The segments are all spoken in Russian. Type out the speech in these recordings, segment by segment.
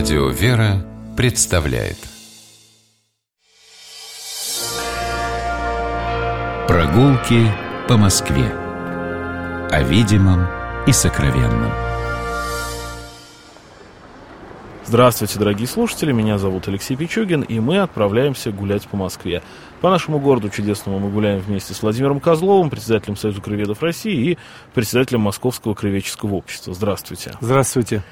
Радио «Вера» представляет Прогулки по Москве О видимом и сокровенном Здравствуйте, дорогие слушатели, меня зовут Алексей Пичугин, и мы отправляемся гулять по Москве. По нашему городу чудесному мы гуляем вместе с Владимиром Козловым, председателем Союза краеведов России и председателем Московского краеведческого общества. Здравствуйте. Здравствуйте.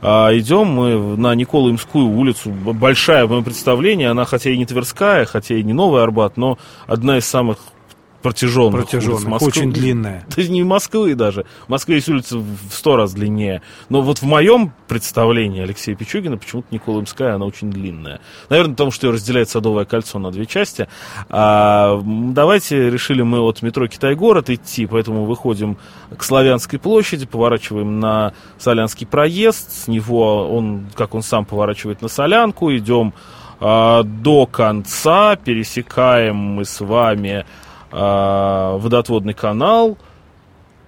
А, идем мы на Николаемскую улицу. Большая мое представление, она хотя и не Тверская, хотя и не Новый Арбат, но одна из самых протяженных, протяженных улиц Москвы. очень длинная. Да не Москвы даже. В Москве есть улица в сто раз длиннее. Но вот в моем представлении Алексея Пичугина почему-то Николаемская, она очень длинная. Наверное, потому что ее разделяет Садовое кольцо на две части. А, давайте решили мы от метро Китай-город идти, поэтому выходим к Славянской площади, поворачиваем на Солянский проезд. С него он, как он сам поворачивает на Солянку, идем а, до конца, пересекаем мы с вами э, водотводный канал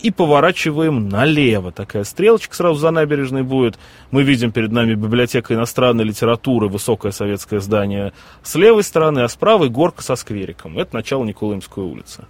и поворачиваем налево. Такая стрелочка сразу за набережной будет. Мы видим перед нами библиотека иностранной литературы, высокое советское здание с левой стороны, а с правой горка со сквериком. Это начало Николаемской улицы.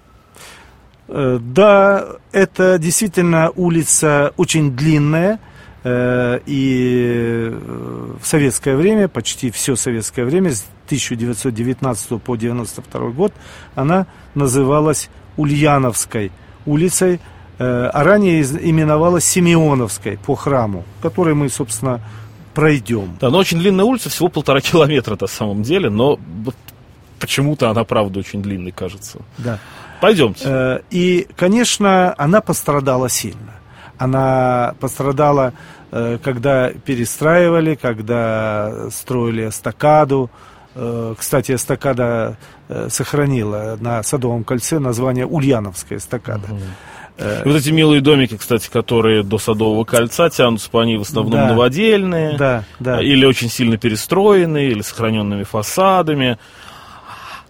Э, да, это действительно улица очень длинная. Э, и э, в советское время, почти все советское время, с 1919 по 1992 год, она называлась Ульяновской улицей, э, а ранее именовалась Симеоновской по храму, который мы, собственно, пройдем. Да, но очень длинная улица, всего полтора километра на самом деле, но почему-то она, правда, очень длинной кажется. Да. Пойдемте. И, конечно, она пострадала сильно. Она пострадала, э, когда перестраивали, когда строили эстакаду, Э, кстати, эстакада э, сохранила на Садовом кольце название Ульяновская эстакада. Угу. И вот эти милые домики, кстати, которые до Садового кольца тянутся по ней в основном да, новодельные, да, да. или очень сильно перестроенные, или сохраненными фасадами.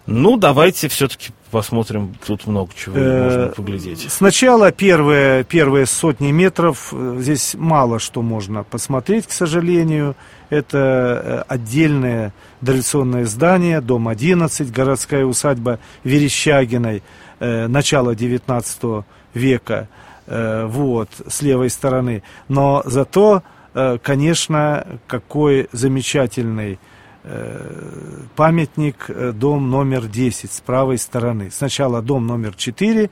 Ну, давайте все-таки посмотрим, тут много чего можно поглядеть. Сначала первые, первые сотни метров, здесь мало что можно посмотреть, к сожалению. Это э, отдельное дореволюционное здание, дом 11, городская усадьба Верещагиной, э, начала 19 века, э, вот, с левой стороны. Но зато, конечно, какой замечательный памятник, дом номер 10 с правой стороны. Сначала дом номер 4,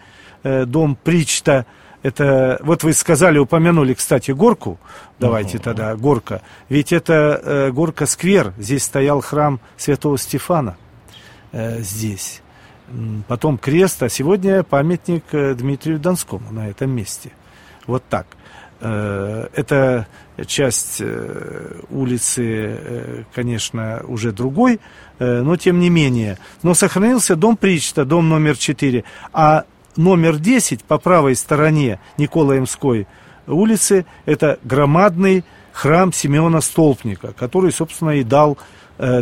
дом Причта, это, вот вы сказали, упомянули, кстати, горку. Давайте uh-huh. тогда, горка. Ведь это э, горка-сквер. Здесь стоял храм святого Стефана. Э, здесь. Потом крест, а сегодня памятник э, Дмитрию Донскому на этом месте. Вот так. Э, это часть э, улицы, э, конечно, уже другой, но тем не менее. Но сохранился дом Причта, дом номер 4. А номер 10 по правой стороне Николаемской улицы это громадный храм Симеона Столпника, который, собственно, и дал э,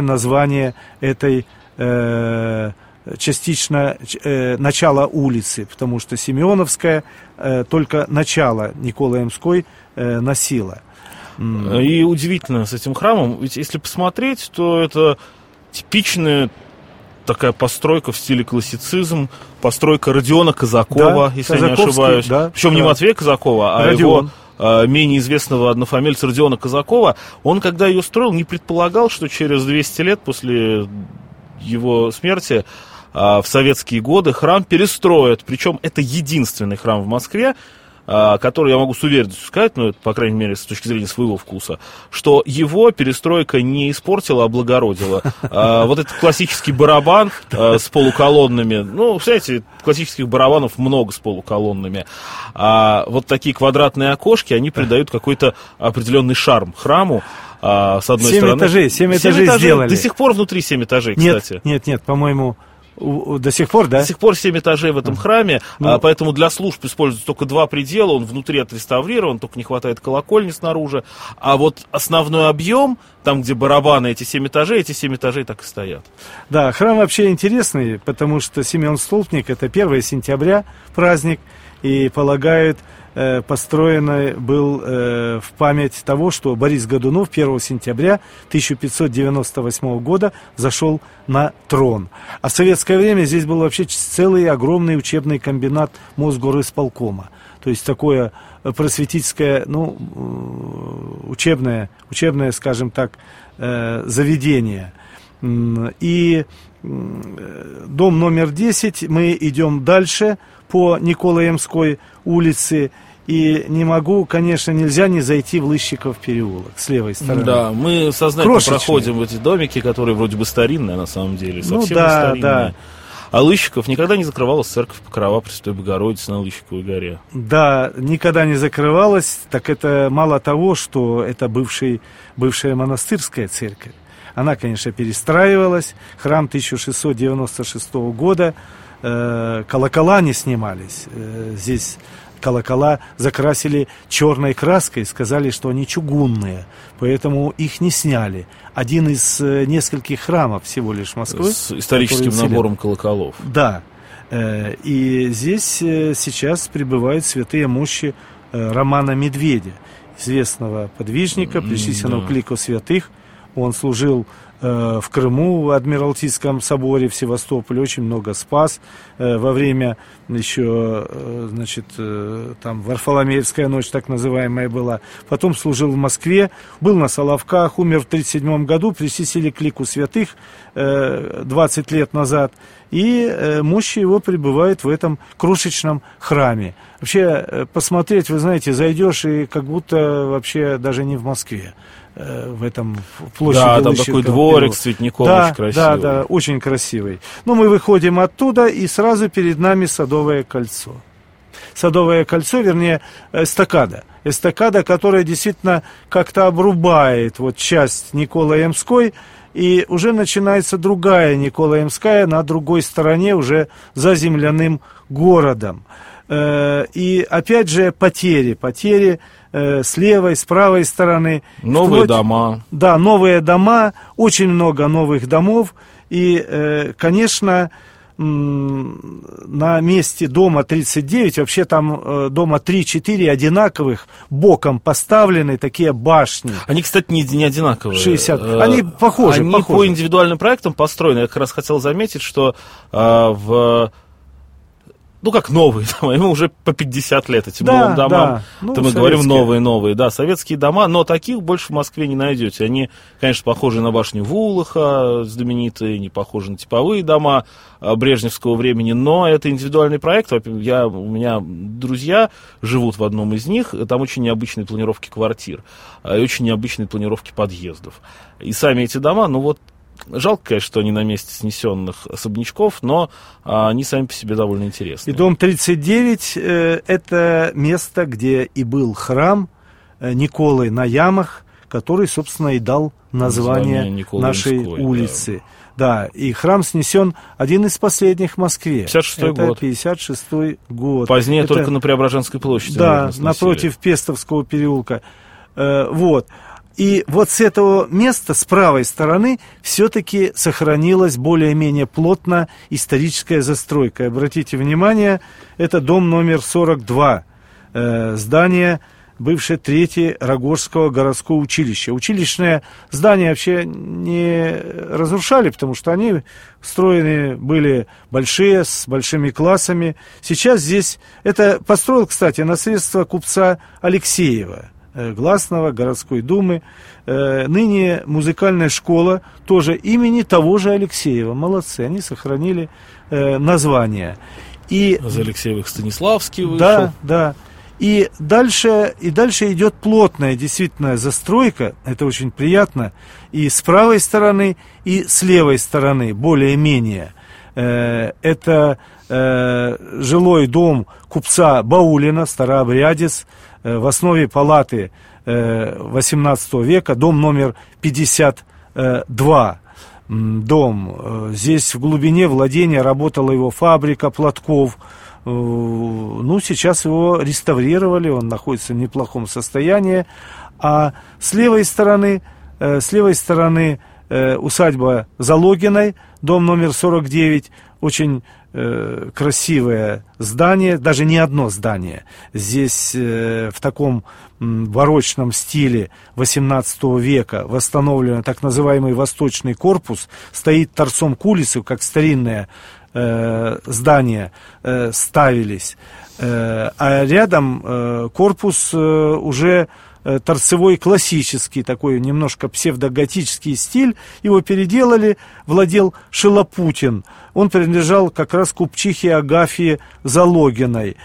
название этой э, частично э, начало улицы, потому что Симеоновская э, только начало Николаемской э, носила. И удивительно с этим храмом, ведь если посмотреть, то это типичная такая постройка в стиле классицизм, постройка Родиона Казакова, да, если я не ошибаюсь. Да, Причем да. не Матвея Казакова, а Родион. его э, менее известного однофамильца Родиона Казакова. Он, когда ее строил, не предполагал, что через 200 лет после его смерти в советские годы храм перестроят. Причем это единственный храм в Москве, а, который я могу с уверенностью сказать, ну, это, по крайней мере, с точки зрения своего вкуса, что его перестройка не испортила, а облагородила. А, вот этот классический барабан а, с полуколоннами, ну, знаете, классических барабанов много с полуколоннами, а вот такие квадратные окошки, они придают какой-то определенный шарм храму, а, с одной 7 стороны. этажей, 7 этажей, этажей сделали. До сих пор внутри 7 этажей, нет, кстати. Нет, нет, по-моему, до сих пор, да? До сих пор 7 этажей в этом а. храме, ну, а, поэтому для служб используются только два предела, он внутри отреставрирован, только не хватает колокольни снаружи. А вот основной объем, там, где барабаны, эти 7 этажей, эти 7 этажей так и стоят. Да, храм вообще интересный, потому что Семен Столпник, это 1 сентября праздник, и полагают, э, построенный был э, в память того, что Борис Годунов 1 сентября 1598 года зашел на трон. А в советское время здесь был вообще целый огромный учебный комбинат Мосгорисполкома. То есть такое просветительское, ну, учебное, учебное, скажем так, э, заведение. И дом номер 10, мы идем дальше по Николаемской улице. И не могу, конечно, нельзя не зайти в Лыщиков переулок с левой стороны. Да, мы сознательно Крошечный. проходим в эти домики, которые вроде бы старинные на самом деле, ну совсем ну, да, старинные. Да. А Лыщиков никогда не закрывалась церковь Покрова Престой Богородицы на Лыщиковой горе. Да, никогда не закрывалась. Так это мало того, что это бывший, бывшая монастырская церковь. Она, конечно, перестраивалась. Храм 1696 года. Э, колокола не снимались. Э, здесь колокола закрасили черной краской, сказали, что они чугунные, поэтому их не сняли. Один из э, нескольких храмов всего лишь Москвы. С историческим набором колоколов. Да. И здесь сейчас пребывают святые мощи Романа Медведя, известного подвижника, причисленного да. к лику святых. Он служил Э, в Крыму, в Адмиралтейском соборе в Севастополе очень много спас. Э, во время еще, э, значит, там Варфоломеевская ночь так называемая была. Потом служил в Москве, был на Соловках, умер в 1937 году, причислили к лику святых 20 лет назад. И мощи его пребывают в этом крошечном храме. Вообще, посмотреть, вы знаете, зайдешь и как будто вообще даже не в Москве. Э, в этом площади Да, там такой дворик цветником да, очень красивый. Да, да, очень красивый. Но мы выходим оттуда, и сразу перед нами Садовое кольцо. Садовое кольцо, вернее, эстакада. Эстакада, которая действительно как-то обрубает вот часть Николаемской, и уже начинается другая Николаемская на другой стороне, уже за земляным городом. Э, и опять же потери, потери э, с левой, с правой стороны. Новые вплоть, дома. Да, новые дома, очень много новых домов. И, э, конечно, на месте дома 39, вообще там дома 3-4 одинаковых, боком поставлены такие башни. Они, кстати, не, не одинаковые. 60. Они похожи. Они похожи. по индивидуальным проектам построены. Я как раз хотел заметить, что в ну как новые дома, ему уже по 50 лет этим да, новым домам. Да. Ну, то мы говорим новые-новые, да, советские дома, но таких больше в Москве не найдете. Они, конечно, похожи на башню Вулаха, знаменитые, не похожи на типовые дома а, брежневского времени, но это индивидуальный проект. Я, у меня друзья живут в одном из них, там очень необычные планировки квартир, а, и очень необычные планировки подъездов. И сами эти дома, ну вот Жалко, конечно, что они на месте снесенных особнячков, но а, они сами по себе довольно интересны. И дом 39 э, это место, где и был храм э, Николы на ямах, который, собственно, и дал название, название нашей улицы. Да. да, и храм снесен один из последних в Москве. 56 год. 56 год. Позднее это, только на Преображенской площади. Да, напротив Пестовского переулка. Э, вот. И вот с этого места, с правой стороны, все-таки сохранилась более-менее плотно историческая застройка. Обратите внимание, это дом номер 42, э, здание бывшее третье Рогожского городского училища. Училищное здание вообще не разрушали, потому что они строены были большие, с большими классами. Сейчас здесь, это построил, кстати, на средства купца Алексеева. Э, Гласного, городской думы. Э, ныне музыкальная школа тоже имени того же Алексеева. Молодцы, они сохранили э, название. И, За Алексеевых Станиславский вышел. Да, да. И дальше, и дальше идет плотная действительно застройка, это очень приятно, и с правой стороны, и с левой стороны, более-менее. Это жилой дом купца Баулина, старообрядец, в основе палаты XVIII э, века, дом номер 52 дом. Э, здесь в глубине владения работала его фабрика платков. Ну, сейчас его реставрировали, он находится в неплохом состоянии. А с левой стороны, с левой стороны усадьба Залогиной, дом номер 49, очень э, красивое здание, даже не одно здание. Здесь э, в таком барочном стиле XVIII века восстановлен так называемый восточный корпус, стоит торцом к улице, как старинное э, здание э, ставились. Э, а рядом э, корпус э, уже торцевой классический, такой немножко псевдоготический стиль. Его переделали, владел Шилопутин. Он принадлежал как раз купчихе Агафии Залогиной.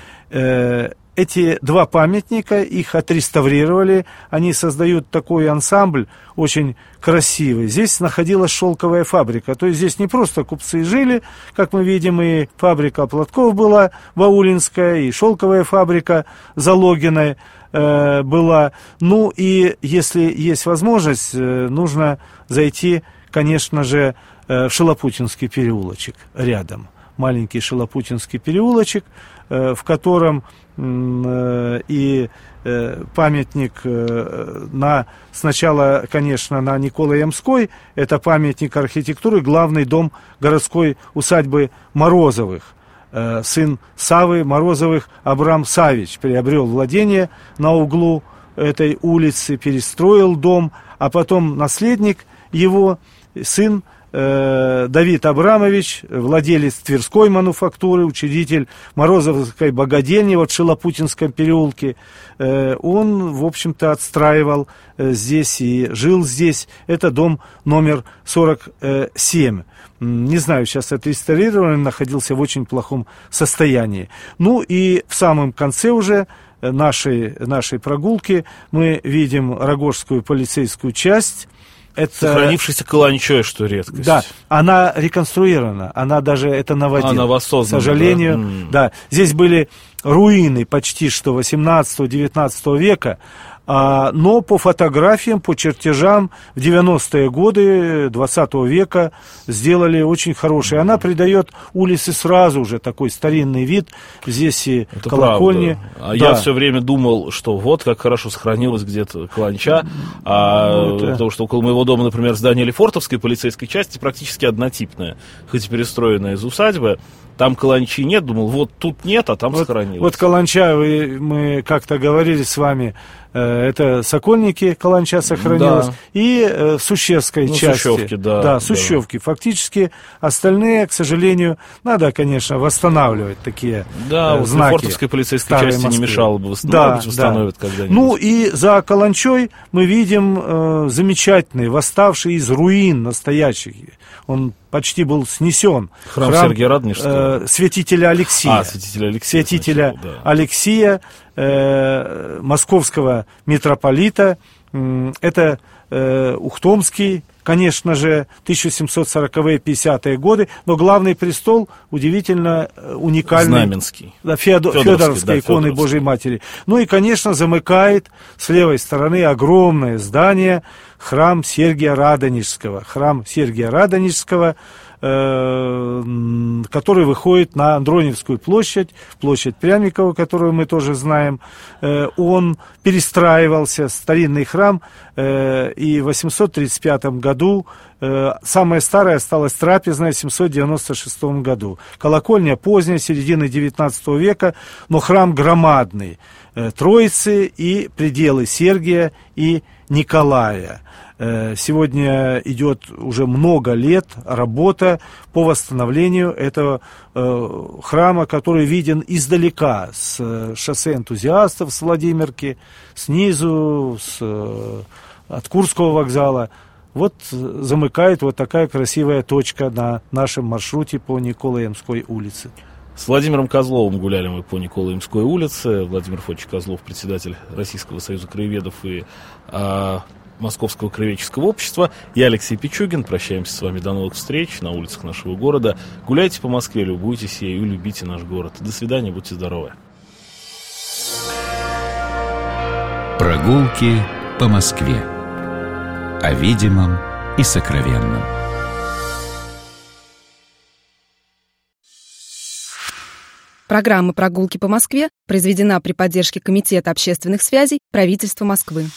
Эти два памятника, их отреставрировали, они создают такой ансамбль очень красивый. Здесь находилась шелковая фабрика, то есть здесь не просто купцы жили, как мы видим, и фабрика платков была Ваулинская, и шелковая фабрика Залогиной, э, была. Ну и если есть возможность, э, нужно зайти, конечно же, э, в Шилопутинский переулочек рядом. Маленький Шилопутинский переулочек, э, в котором и э, памятник э, на сначала, конечно, на Николай Ямской, это памятник архитектуры, главный дом городской усадьбы Морозовых – Э, сын Савы Морозовых Абрам Савич приобрел владение на углу этой улицы, перестроил дом, а потом наследник его, сын э, Давид Абрамович, владелец Тверской мануфактуры, учредитель Морозовской богадельни в Шилопутинском переулке, э, он, в общем-то, отстраивал здесь и жил здесь. Это дом номер 47 не знаю, сейчас отреставрирован, находился в очень плохом состоянии. Ну и в самом конце уже нашей, нашей прогулки мы видим Рогожскую полицейскую часть, это... Сохранившийся каланчой, что редкость. Да, она реконструирована, она даже это наводила. Она воссоздана, К сожалению, да. да. Здесь были руины почти что 18-19 века, но по фотографиям, по чертежам в 90-е годы 20 века сделали очень хорошие. Она придает улице сразу же такой старинный вид. Здесь и Это колокольни. Правда. А да. я все время думал, что вот как хорошо сохранилось где-то Каланча, а, ну, это... потому что около моего дома, например, здание Лефортовской полицейской части практически однотипное, хоть и перестроенное из усадьбы. Там каланчи нет, думал, вот тут нет, а там вот, сохранилось. Вот каланча, вы, мы как-то говорили с вами, Э, это Сокольники, Каланча сохранилась, да. и э, Сущевской ну, части. Сущевки, да. Да, Сущевки. Да. Фактически остальные, к сожалению, надо, конечно, восстанавливать такие да, э, знаки. Фортовской полицейской части Москвы. не мешало бы восстановить, да, восстановят да. когда-нибудь. Ну и за Каланчой мы видим э, замечательный, восставший из руин настоящий. Он почти был снесен. Храм, Храм Сергия Радонежского. Э, святителя Алексия. А, святителя Алексия. Святителя значит, да. Алексия, э, московского митрополита. Это э, Ухтомский, конечно же, 1740-е, 50-е годы, но главный престол удивительно э, уникальный. Знаменский. Да, Феодор, Федоровской, Федоровской да, иконы Божьей Матери. Ну и, конечно, замыкает с левой стороны огромное здание, храм Сергия Радонежского. Храм Сергия Радонежского – Э, который выходит на Андроневскую площадь, площадь Пряникова, которую мы тоже знаем. Э, он перестраивался, старинный храм, э, и в 835 году самая старая осталась трапезная в 796 году. Колокольня поздняя, середины 19 века, но храм громадный. Троицы и пределы Сергия и Николая. Э, сегодня идет уже много лет работа по восстановлению этого э, храма, который виден издалека, с э, шоссе энтузиастов, с Владимирки, снизу, с, от Курского вокзала. Вот замыкает вот такая красивая точка на нашем маршруте по Николаемской улице. С Владимиром Козловым гуляли мы по Николаемской улице. Владимир Фотич Козлов, председатель Российского союза краеведов и а, Московского краеведческого общества. Я Алексей Пичугин. Прощаемся с вами до новых встреч на улицах нашего города. Гуляйте по Москве, любуйтесь ею, любите наш город. До свидания, будьте здоровы. Прогулки по Москве. О видимом и сокровенном. Программа «Прогулки по Москве» произведена при поддержке Комитета общественных связей правительства Москвы.